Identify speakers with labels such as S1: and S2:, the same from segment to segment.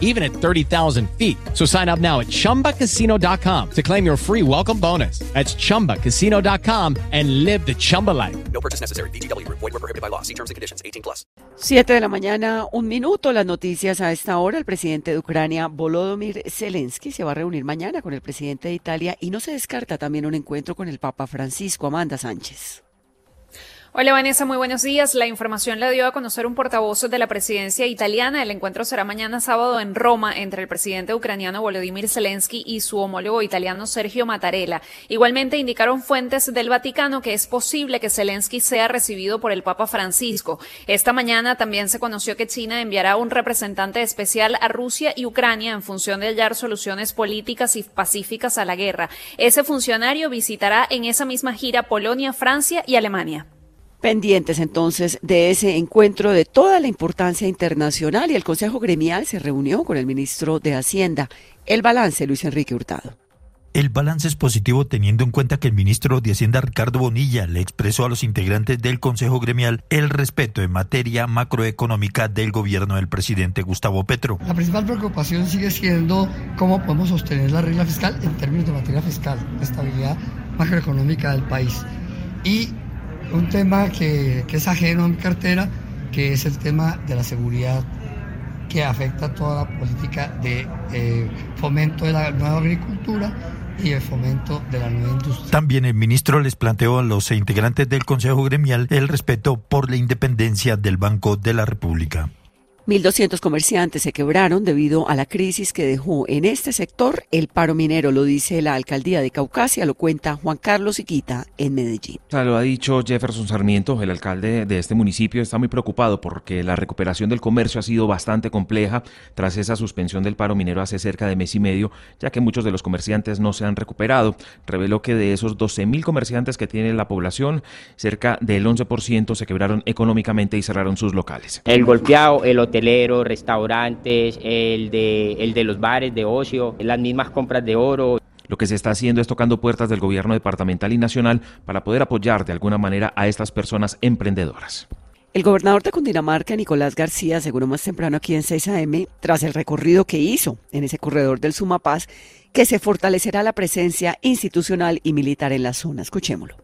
S1: even at 30,000 feet. So sign up now at chumbacasino.com to claim your free welcome bonus. That's chumbacasino.com and live the Chumba life.
S2: No purchase necessary. BGW. Void were prohibited by law. See terms and conditions. 18 plus.
S3: 7 de la mañana, un minuto. Las noticias a esta hora. El presidente de Ucrania, Volodymyr Zelensky, se va a reunir mañana con el presidente de Italia y no se descarta también un encuentro con el Papa Francisco. Amanda Sánchez.
S4: Hola Vanessa, muy buenos días. La información la dio a conocer un portavoz de la presidencia italiana. El encuentro será mañana sábado en Roma entre el presidente ucraniano Volodymyr Zelensky y su homólogo italiano Sergio Mattarella. Igualmente indicaron fuentes del Vaticano que es posible que Zelensky sea recibido por el Papa Francisco. Esta mañana también se conoció que China enviará un representante especial a Rusia y Ucrania en función de hallar soluciones políticas y pacíficas a la guerra. Ese funcionario visitará en esa misma gira Polonia, Francia y Alemania
S3: pendientes entonces de ese encuentro de toda la importancia internacional y el Consejo Gremial se reunió con el ministro de Hacienda. El balance, Luis Enrique Hurtado.
S5: El balance es positivo teniendo en cuenta que el ministro de Hacienda Ricardo Bonilla le expresó a los integrantes del Consejo Gremial el respeto en materia macroeconómica del gobierno del presidente Gustavo Petro.
S6: La principal preocupación sigue siendo cómo podemos sostener la regla fiscal en términos de materia fiscal, la estabilidad macroeconómica del país. Y un tema que, es ajeno a mi cartera, que es el tema de la seguridad que afecta toda la política de eh, fomento de la nueva agricultura y el fomento de la nueva industria.
S5: También el ministro les planteó a los integrantes del Consejo Gremial el respeto por la independencia del Banco de la República.
S3: 1.200 comerciantes se quebraron debido a la crisis que dejó en este sector el paro minero, lo dice la alcaldía de Caucasia, lo cuenta Juan Carlos Iquita en Medellín.
S7: Lo ha dicho Jefferson Sarmiento, el alcalde de este municipio, está muy preocupado porque la recuperación del comercio ha sido bastante compleja tras esa suspensión del paro minero hace cerca de mes y medio, ya que muchos de los comerciantes no se han recuperado. Reveló que de esos 12.000 comerciantes que tiene la población, cerca del 11% se quebraron económicamente y cerraron sus locales.
S8: El golpeado, el hoteleros, restaurantes, el de, el de los bares de ocio, las mismas compras de oro.
S7: Lo que se está haciendo es tocando puertas del gobierno departamental y nacional para poder apoyar de alguna manera a estas personas emprendedoras.
S3: El gobernador de Cundinamarca, Nicolás García, aseguró más temprano aquí en 6 AM, tras el recorrido que hizo en ese corredor del Sumapaz, que se fortalecerá la presencia institucional y militar en la zona. Escuchémoslo.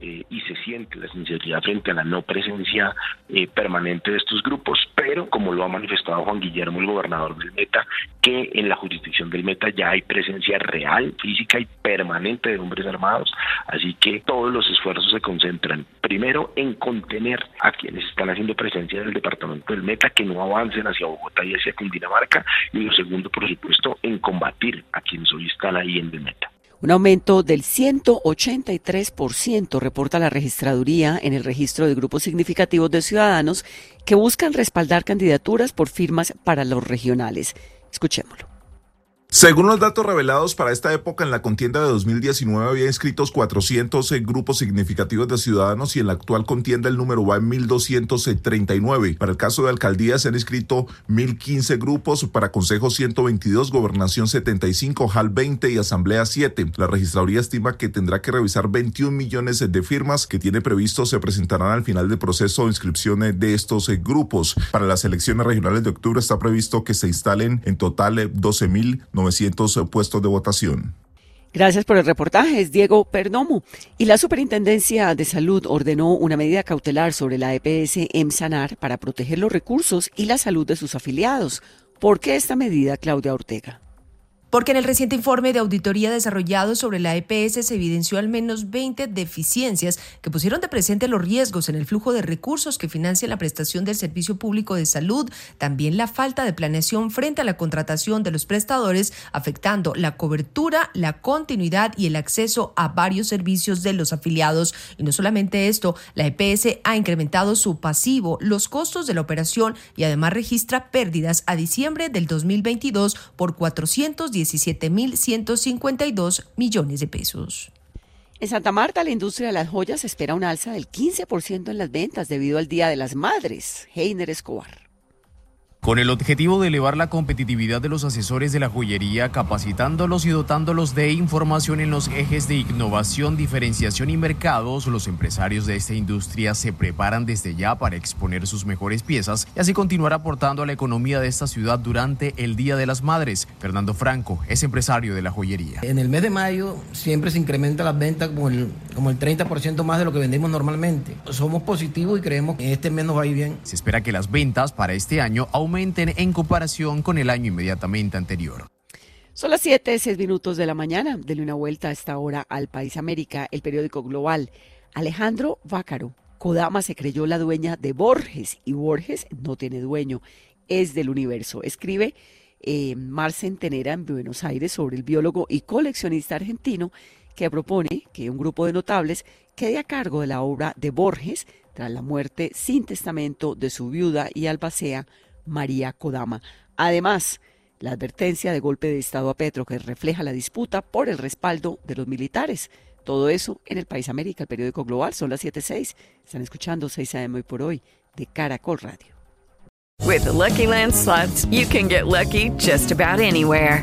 S9: Eh, y se siente la sinceridad frente a la no presencia eh, permanente de estos grupos, pero como lo ha manifestado Juan Guillermo, el gobernador del Meta, que en la jurisdicción del Meta ya hay presencia real, física y permanente de hombres armados, así que todos los esfuerzos se concentran primero en contener a quienes están haciendo presencia del departamento del Meta, que no avancen hacia Bogotá y hacia Cundinamarca, y lo segundo, por supuesto, en combatir a quienes hoy están ahí en el Meta.
S3: Un aumento del 183% reporta la registraduría en el registro de grupos significativos de ciudadanos que buscan respaldar candidaturas por firmas para los regionales. Escuchémoslo.
S10: Según los datos revelados para esta época, en la contienda de 2019 había inscritos 400 grupos significativos de ciudadanos y en la actual contienda el número va en 1239. Para el caso de alcaldía se han inscrito 1015 grupos, para consejo 122, gobernación 75, JAL 20 y asamblea 7. La registraduría estima que tendrá que revisar 21 millones de firmas que tiene previsto se presentarán al final del proceso de inscripción de estos grupos. Para las elecciones regionales de octubre está previsto que se instalen en total 12 mil 900 puestos de votación.
S3: Gracias por el reportaje, es Diego Perdomo. Y la Superintendencia de Salud ordenó una medida cautelar sobre la EPS EMSANAR para proteger los recursos y la salud de sus afiliados. ¿Por qué esta medida, Claudia Ortega?
S11: Porque en el reciente informe de auditoría desarrollado sobre la EPS se evidenció al menos 20 deficiencias que pusieron de presente los riesgos en el flujo de recursos que financia la prestación del servicio público de salud, también la falta de planeación frente a la contratación de los prestadores, afectando la cobertura, la continuidad y el acceso a varios servicios de los afiliados. Y no solamente esto, la EPS ha incrementado su pasivo, los costos de la operación y además registra pérdidas a diciembre del 2022 por 410 17.152 millones de pesos.
S3: En Santa Marta, la industria de las joyas espera un alza del 15% en las ventas debido al Día de las Madres. Heiner Escobar.
S12: Con el objetivo de elevar la competitividad de los asesores de la joyería, capacitándolos y dotándolos de información en los ejes de innovación, diferenciación y mercados, los empresarios de esta industria se preparan desde ya para exponer sus mejores piezas y así continuar aportando a la economía de esta ciudad durante el Día de las Madres. Fernando Franco es empresario de la joyería.
S13: En el mes de mayo siempre se incrementa las ventas como el, como el 30% más de lo que vendemos normalmente. Somos positivos y creemos que este mes nos va a ir bien.
S12: Se espera que las ventas para este año aumenten en comparación con el año inmediatamente anterior.
S3: Son las 7, 6 minutos de la mañana. Dele una vuelta a esta hora al País América, el periódico global. Alejandro Vácaro. Kodama se creyó la dueña de Borges y Borges no tiene dueño, es del universo. Escribe eh, Mar Centenera en Buenos Aires sobre el biólogo y coleccionista argentino que propone que un grupo de notables quede a cargo de la obra de Borges tras la muerte sin testamento de su viuda y albacea María Kodama. Además, la advertencia de golpe de Estado a Petro que refleja la disputa por el respaldo de los militares. Todo eso en el País América, el periódico global, son las 7.6. Están escuchando 6 AM hoy por hoy de Caracol Radio.
S14: With the Lucky Land you can get lucky just about anywhere.